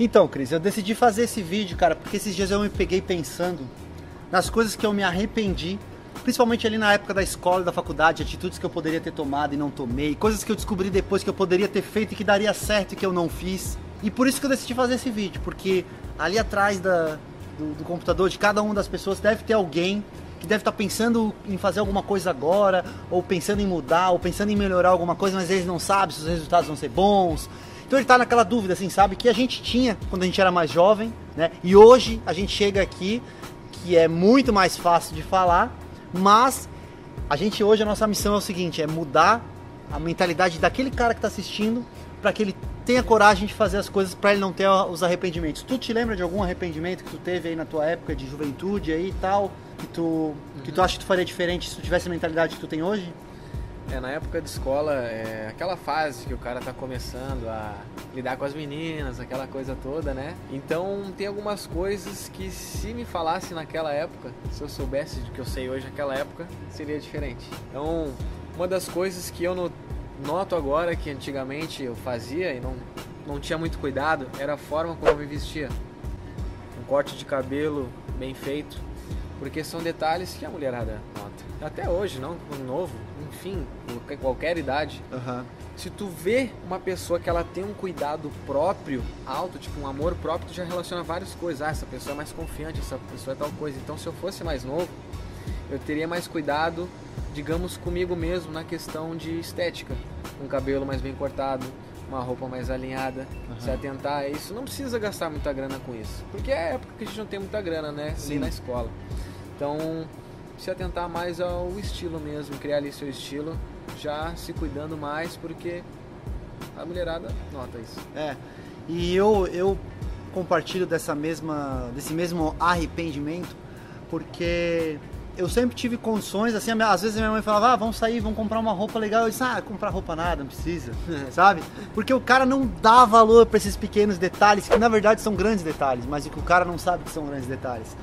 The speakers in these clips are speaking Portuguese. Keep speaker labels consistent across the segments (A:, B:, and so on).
A: Então, Cris, eu decidi fazer esse vídeo, cara, porque esses dias eu me peguei pensando nas coisas que eu me arrependi, principalmente ali na época da escola, da faculdade, atitudes que eu poderia ter tomado e não tomei, coisas que eu descobri depois que eu poderia ter feito e que daria certo e que eu não fiz. E por isso que eu decidi fazer esse vídeo, porque ali atrás da, do, do computador de cada uma das pessoas deve ter alguém que deve estar pensando em fazer alguma coisa agora, ou pensando em mudar, ou pensando em melhorar alguma coisa, mas eles não sabem se os resultados vão ser bons, então ele tá naquela dúvida, assim, sabe? Que a gente tinha quando a gente era mais jovem, né? E hoje a gente chega aqui, que é muito mais fácil de falar, mas a gente hoje, a nossa missão é o seguinte, é mudar a mentalidade daquele cara que tá assistindo para que ele tenha coragem de fazer as coisas para ele não ter os arrependimentos. Tu te lembra de algum arrependimento que tu teve aí na tua época de juventude aí e tal, que tu, uhum. que tu acha que tu faria diferente se tu tivesse a mentalidade que tu tem hoje?
B: É, na época de escola, é aquela fase que o cara tá começando a lidar com as meninas, aquela coisa toda, né? Então tem algumas coisas que se me falasse naquela época, se eu soubesse do que eu sei hoje naquela época, seria diferente. Então, uma das coisas que eu noto agora que antigamente eu fazia e não, não tinha muito cuidado era a forma como eu me vestia. Um corte de cabelo bem feito, porque são detalhes que a mulherada nota. Até hoje, não novo, enfim, qualquer idade.
A: Uhum.
B: Se tu vê uma pessoa que ela tem um cuidado próprio alto, tipo um amor próprio, tu já relaciona várias coisas. Ah, essa pessoa é mais confiante, essa pessoa é tal coisa. Então, se eu fosse mais novo, eu teria mais cuidado, digamos, comigo mesmo na questão de estética. Um cabelo mais bem cortado, uma roupa mais alinhada, uhum. se atentar a isso. Não precisa gastar muita grana com isso, porque é época que a gente não tem muita grana, né? Sim. Nem na escola. Então, se atentar mais ao estilo mesmo, criar ali seu estilo, já se cuidando mais, porque a mulherada nota isso.
A: É. E eu, eu compartilho dessa mesma, desse mesmo arrependimento, porque eu sempre tive condições, assim, às vezes minha mãe falava, ah, vamos sair, vamos comprar uma roupa legal. Eu disse, ah, comprar roupa nada, não precisa, sabe? Porque o cara não dá valor para esses pequenos detalhes, que na verdade são grandes detalhes, mas o que o cara não sabe que são grandes detalhes.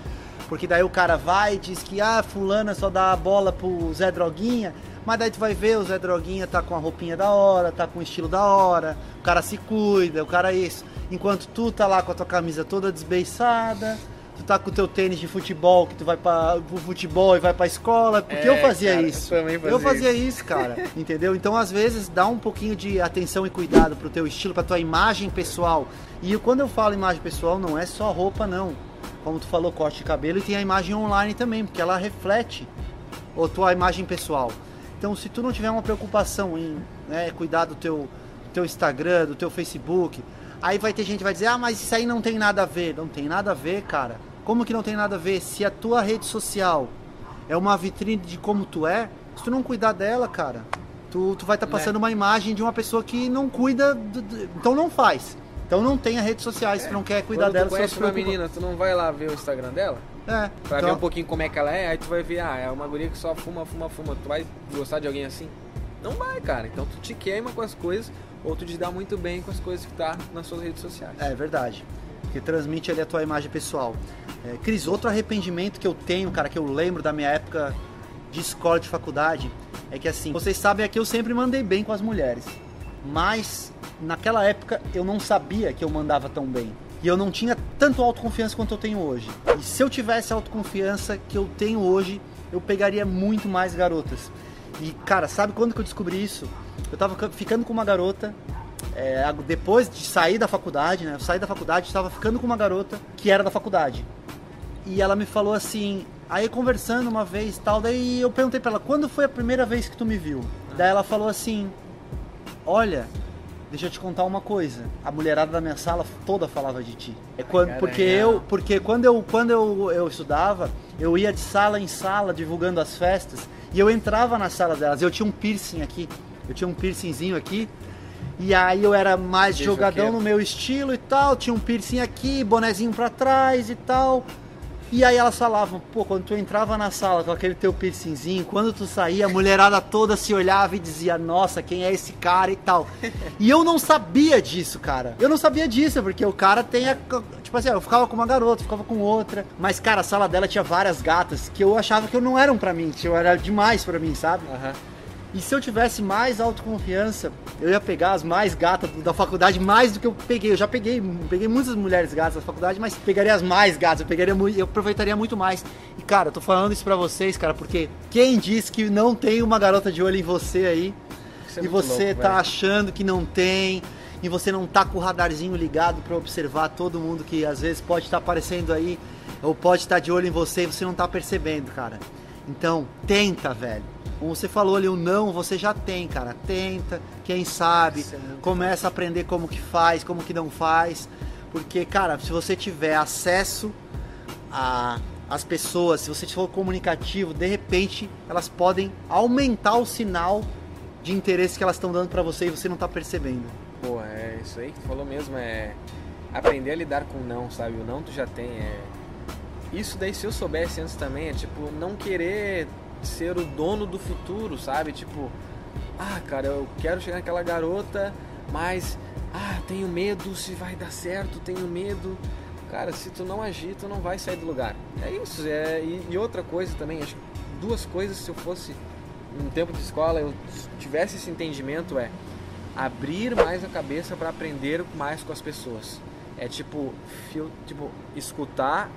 A: Porque daí o cara vai e diz que ah, fulana só dá a bola pro Zé Droguinha, mas daí tu vai ver, o Zé Droguinha tá com a roupinha da hora, tá com o estilo da hora, o cara se cuida, o cara é isso. Enquanto tu tá lá com a tua camisa toda desbeiçada, tu tá com o teu tênis de futebol, que tu vai para pro futebol e vai pra escola, porque é, eu fazia
B: cara,
A: isso.
B: Eu, fazia,
A: eu fazia isso. isso, cara, entendeu? Então, às vezes, dá um pouquinho de atenção e cuidado pro teu estilo, pra tua imagem pessoal. E quando eu falo imagem pessoal, não é só roupa, não como tu falou, corte de cabelo, e tem a imagem online também, porque ela reflete a tua imagem pessoal. Então, se tu não tiver uma preocupação em né, cuidar do teu, do teu Instagram, do teu Facebook, aí vai ter gente que vai dizer, ah, mas isso aí não tem nada a ver. Não tem nada a ver, cara. Como que não tem nada a ver? Se a tua rede social é uma vitrine de como tu é, se tu não cuidar dela, cara, tu, tu vai estar tá passando é. uma imagem de uma pessoa que não cuida, do, do, então não faz. Então não tenha redes sociais, é. tu não quer cuidar
B: Quando
A: dela.
B: Tu conhece uma menina, tu não vai lá ver o Instagram dela?
A: É.
B: Pra então... ver um pouquinho como é que ela é, aí tu vai ver, ah, é uma guria que só fuma, fuma, fuma. Tu vai gostar de alguém assim? Não vai, cara. Então tu te queima com as coisas, ou tu te dá muito bem com as coisas que tá nas suas redes sociais.
A: É verdade. Que transmite ali a tua imagem pessoal. É, Cris, outro arrependimento que eu tenho, cara, que eu lembro da minha época de escola, de faculdade, é que assim, vocês sabem que eu sempre mandei bem com as mulheres. Mas naquela época eu não sabia que eu mandava tão bem. E eu não tinha tanto autoconfiança quanto eu tenho hoje. E se eu tivesse a autoconfiança que eu tenho hoje, eu pegaria muito mais garotas. E cara, sabe quando que eu descobri isso? Eu tava ficando com uma garota, é, depois de sair da faculdade, né? Eu saí da faculdade, estava ficando com uma garota que era da faculdade. E ela me falou assim, aí conversando uma vez tal, daí eu perguntei pra ela, quando foi a primeira vez que tu me viu? Daí ela falou assim, olha, deixa eu te contar uma coisa. A mulherada da minha sala toda falava de ti. É quando, porque eu, porque quando eu, quando eu, eu estudava, eu ia de sala em sala divulgando as festas e eu entrava na sala delas. Eu tinha um piercing aqui, eu tinha um piercingzinho aqui. E aí eu era mais Deixa jogadão no meu estilo e tal, tinha um piercing aqui, bonezinho para trás e tal. E aí elas falavam, pô, quando tu entrava na sala com aquele teu piercingzinho, quando tu saía, a mulherada toda se olhava e dizia, nossa, quem é esse cara e tal. E eu não sabia disso, cara. Eu não sabia disso, porque o cara tem a. Tipo assim, eu ficava com uma garota, ficava com outra. Mas, cara, a sala dela tinha várias gatas que eu achava que não eram para mim, que eu era demais para mim, sabe?
B: Uhum.
A: E se eu tivesse mais autoconfiança, eu ia pegar as mais gatas da faculdade mais do que eu peguei. Eu já peguei, peguei muitas mulheres gatas da faculdade, mas pegaria as mais gatas, eu pegaria eu aproveitaria muito mais. E cara, eu tô falando isso pra vocês, cara, porque quem disse que não tem uma garota de olho em você aí?
B: É
A: e você
B: louco,
A: tá
B: velho.
A: achando que não tem, e você não tá com o radarzinho ligado pra observar todo mundo que às vezes pode estar aparecendo aí, ou pode estar de olho em você e você não tá percebendo, cara. Então, tenta, velho. Como você falou ali, o não você já tem, cara. Tenta, quem sabe,
B: muito
A: começa a aprender como que faz, como que não faz. Porque, cara, se você tiver acesso a as pessoas, se você for comunicativo, de repente elas podem aumentar o sinal de interesse que elas estão dando pra você e você não tá percebendo.
B: Pô, é isso aí que tu falou mesmo, é aprender a lidar com o não, sabe? O não tu já tem, é... Isso daí, se eu soubesse antes também, é tipo, não querer ser o dono do futuro, sabe? Tipo, ah, cara, eu quero chegar naquela garota, mas, ah, tenho medo se vai dar certo, tenho medo. Cara, se tu não agir, tu não vai sair do lugar. É isso, é... E, e outra coisa também, acho que duas coisas, se eu fosse no tempo de escola, eu tivesse esse entendimento, é abrir mais a cabeça para aprender mais com as pessoas. É tipo, fio, tipo escutar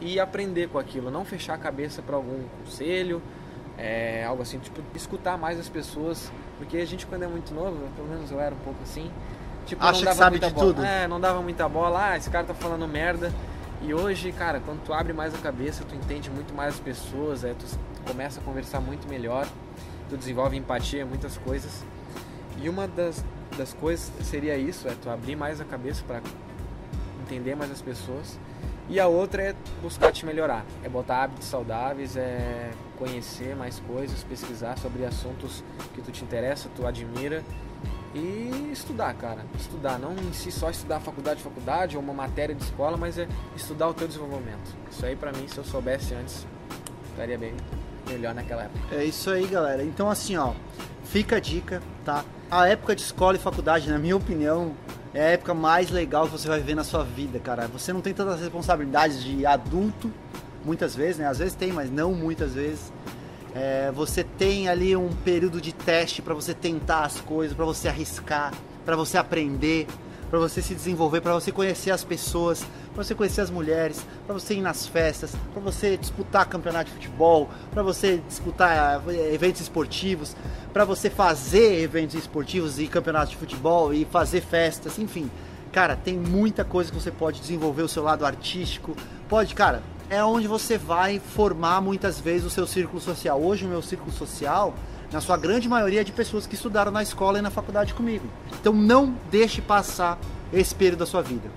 B: e aprender com aquilo, não fechar a cabeça para algum conselho, é, algo assim, tipo, escutar mais as pessoas, porque a gente quando é muito novo, pelo menos eu era um pouco assim, tipo,
A: Acha
B: não
A: que
B: dava
A: sabe
B: muita
A: de
B: bola.
A: tudo.
B: É, não dava muita bola, ah, esse cara tá falando merda. E hoje, cara, quando tu abre mais a cabeça, tu entende muito mais as pessoas, é, tu começa a conversar muito melhor, tu desenvolve empatia, muitas coisas. E uma das, das coisas seria isso, é tu abrir mais a cabeça para entender mais as pessoas. E a outra é buscar te melhorar, é botar hábitos saudáveis, é conhecer mais coisas, pesquisar sobre assuntos que tu te interessa, tu admira e estudar, cara. Estudar, não em si só estudar faculdade, faculdade ou uma matéria de escola, mas é estudar o teu desenvolvimento. Isso aí pra mim, se eu soubesse antes, estaria bem melhor naquela época.
A: É isso aí, galera. Então, assim, ó, fica a dica, tá? A época de escola e faculdade, na minha opinião, é a época mais legal que você vai viver na sua vida, cara. Você não tem tantas responsabilidades de adulto, muitas vezes, né? Às vezes tem, mas não muitas vezes. É, você tem ali um período de teste para você tentar as coisas, para você arriscar, para você aprender, para você se desenvolver, para você conhecer as pessoas, para você conhecer as mulheres, para você ir nas festas, para você disputar campeonato de futebol, para você disputar eh, eventos esportivos, para você fazer eventos esportivos e campeonatos de futebol e fazer festas, enfim. Cara, tem muita coisa que você pode desenvolver o seu lado artístico. Pode, cara, é onde você vai formar muitas vezes o seu círculo social. Hoje o meu círculo social, na sua grande maioria, de pessoas que estudaram na escola e na faculdade comigo. Então não deixe passar esse período da sua vida.